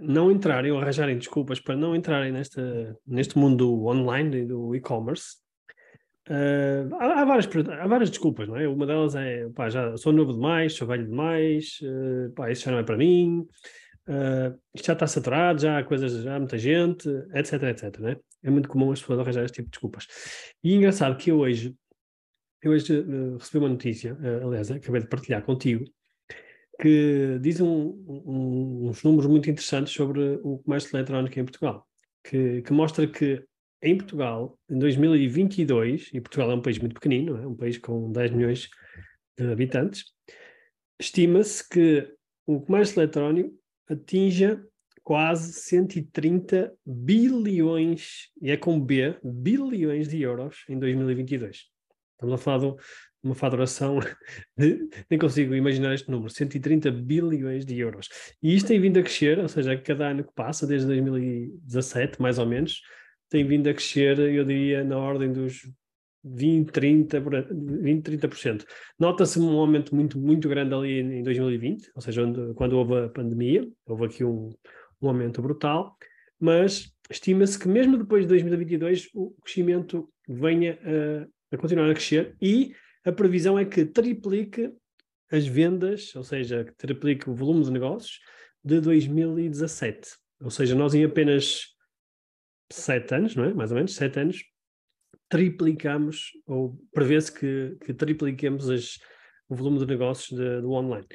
não entrarem ou arranjarem desculpas para não entrarem nesta, neste mundo online do e-commerce. Uh, há, há, várias, há várias desculpas, não é? Uma delas é, pá, já sou novo demais, sou velho demais, uh, pá, isso já não é para mim, uh, isto já está saturado, já há coisas, já há muita gente, etc, etc, né? É muito comum as pessoas arranjarem este tipo de desculpas. E é engraçado que eu hoje, eu hoje recebi uma notícia, aliás, acabei de partilhar contigo, que diz um, um, uns números muito interessantes sobre o comércio eletrónico em Portugal, que, que, mostra que em Portugal, em 2022, e Portugal é um país muito pequenino, é um país com 10 milhões de habitantes, estima-se que o comércio eletrónico atinja quase 130 bilhões, e é com B, bilhões de euros em 2022. Estamos a falar de uma faturação de, nem consigo imaginar este número, 130 bilhões de euros. E isto tem vindo a crescer, ou seja, cada ano que passa, desde 2017, mais ou menos, tem vindo a crescer, eu diria, na ordem dos 20, 30, 20, 30%. Nota-se um aumento muito, muito grande ali em 2020, ou seja, onde, quando houve a pandemia, houve aqui um, um aumento brutal, mas estima-se que mesmo depois de 2022 o crescimento venha a, a continuar a crescer e a previsão é que triplique as vendas, ou seja, que triplique o volume de negócios de 2017. Ou seja, nós em apenas sete anos, não é? Mais ou menos, sete anos, triplicamos, ou prevê-se que, que tripliquemos as, o volume de negócios de, do online.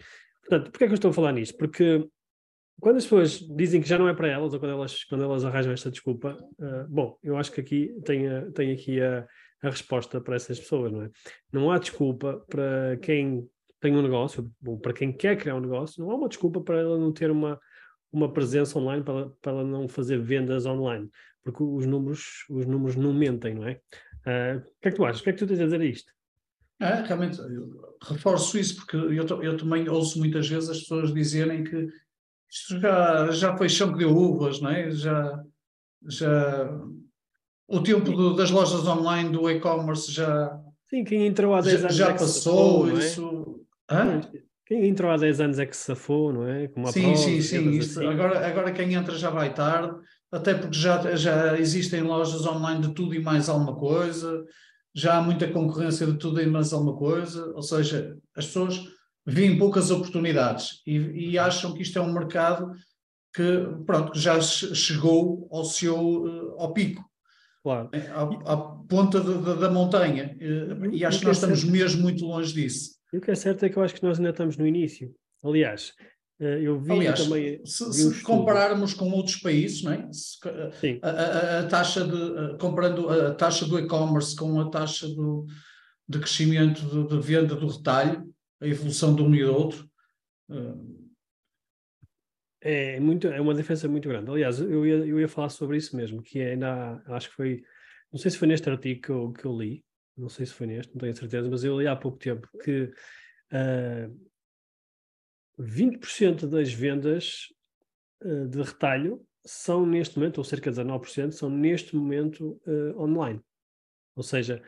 Portanto, porquê é que eu estou a falar nisto? Porque quando as pessoas dizem que já não é para elas, ou quando elas, quando elas arranjam esta desculpa, uh, bom, eu acho que aqui tem, tem aqui a, a resposta para essas pessoas, não é? Não há desculpa para quem tem um negócio, ou para quem quer criar um negócio, não há uma desculpa para ela não ter uma, uma presença online, para, para ela não fazer vendas online, porque os números, os números não mentem, não é? Uh, o que é que tu achas? O que é que tu tens a dizer a isto? É, realmente, reforço isso, porque eu, eu também ouço muitas vezes as pessoas dizerem que isto já, já foi chão que deu uvas, não é? Já, já o tempo do, das lojas online, do e-commerce já. Sim, quem entrou há 10 já, anos. Já é passou, safou, isso. É? Quem entrou há 10 anos é que se safou, não é? Como sim, prova, sim, sim, isto, assim. agora, agora quem entra já vai tarde, até porque já, já existem lojas online de tudo e mais alguma coisa, já há muita concorrência de tudo e mais alguma coisa, ou seja, as pessoas veem poucas oportunidades e, e acham que isto é um mercado que, pronto, que já chegou ao seu eh, ao pico Claro. É, à, à ponta de, de, da montanha. E acho que nós é estamos certo, mesmo muito longe disso. E o que é certo é que eu acho que nós ainda estamos no início. Aliás, eh, eu vi Aliás, também. Se, um se compararmos com outros países, não é? Se, a, a, a, taxa de. comparando a taxa do e-commerce com a taxa do, de crescimento de, de, venda do retalho, a evolução de um e do outro. Uh, é, muito, é uma diferença muito grande. Aliás, eu ia, eu ia falar sobre isso mesmo, que é ainda, acho que foi, não sei se foi neste artigo que eu, que eu li, não sei se foi neste, não tenho certeza, mas eu li há pouco tempo que uh, ah, 20% das vendas uh, de retalho são neste momento, ou cerca de 19%, são neste momento uh, online. Ou seja,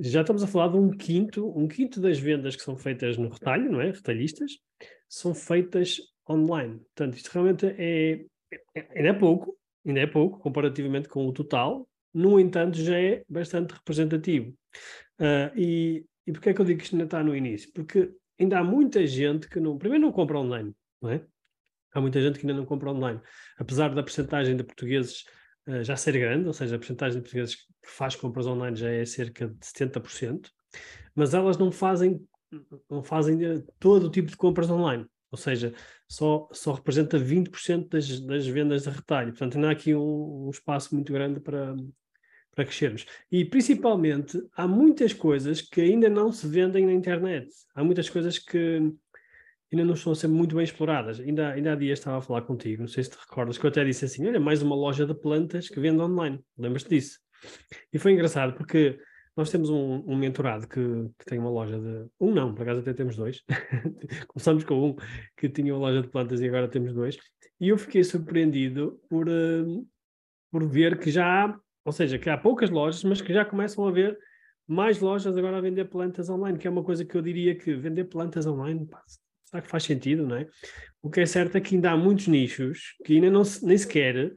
já estamos a falar de um quinto, um quinto das vendas que são feitas no retalho, não é? Retalhistas, são feitas online. Portanto, isto realmente é, é, ainda é pouco, ainda é pouco comparativamente com o total, no entanto, já é bastante representativo. Uh, e, e porquê é que eu digo que isto ainda está no início? Porque ainda há muita gente que não, primeiro não compra online, não é? Há muita gente que ainda não compra online. Apesar da percentagem de portugueses uh, já ser grande, ou seja, a percentagem de portugueses que faz compras online já é cerca de 70%, mas elas não fazem, não fazem todo o tipo de compras online ou seja, só, só representa 20% das, das vendas de retalho. Portanto, ainda há aqui um, um espaço muito grande para, para crescermos. E principalmente, há muitas coisas que ainda não se vendem na internet. Há muitas coisas que ainda não estão a ser muito bem exploradas. Ainda, ainda há dias estava a falar contigo, não sei se te recordas, que eu até disse assim: olha, mais uma loja de plantas que vende online. Lembras-te disso? E foi engraçado porque nós temos um, um mentorado que, que, tem uma loja de. Um não, por acaso até temos dois. Começamos com um que tinha uma loja de plantas e agora temos dois. E eu fiquei surpreendido por, uh, por ver que já há, ou seja, que há poucas lojas, mas que já começam a haver mais lojas agora a vender plantas online, que é uma coisa que eu diria que vender plantas online, pá, será que faz sentido, não é? O que é certo é que ainda há muitos nichos que ainda não, nem sequer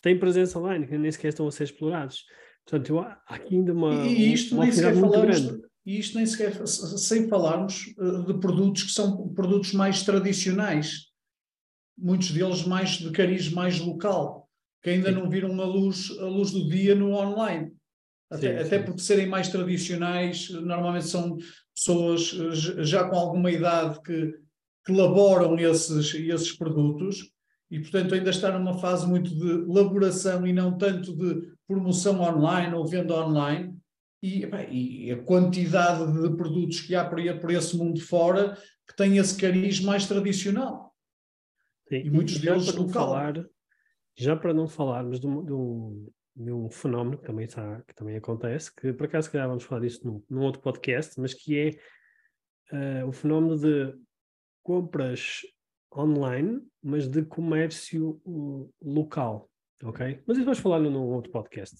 têm presença online, que nem sequer estão a ser explorados. Portanto, há aqui ainda uma. E isto uma nem sequer falamos, grande. e isto nem sequer, sem falarmos eh, de produtos que são produtos mais tradicionais, muitos deles mais de cariz mais local, que ainda sim. não viram a luz, a luz do dia no online. Até, sim, até porque serem mais tradicionais, normalmente são pessoas eh, já com alguma idade que, que elaboram esses, esses produtos e, portanto, ainda está numa fase muito de elaboração e não tanto de promoção online ou venda online, e, bem, e, a quantidade de produtos que há por, por esse mundo fora que têm esse cariz mais tradicional. Sim, e muitos deles local. Falar, já para não falarmos de um, de, um, de um, fenómeno que também, está, que também acontece, que por acaso calhar vamos falar disso num, num outro podcast, mas que é uh, o fenómeno de compras online, mas de comércio uh, local ok? Mas isso vais falar num outro podcast.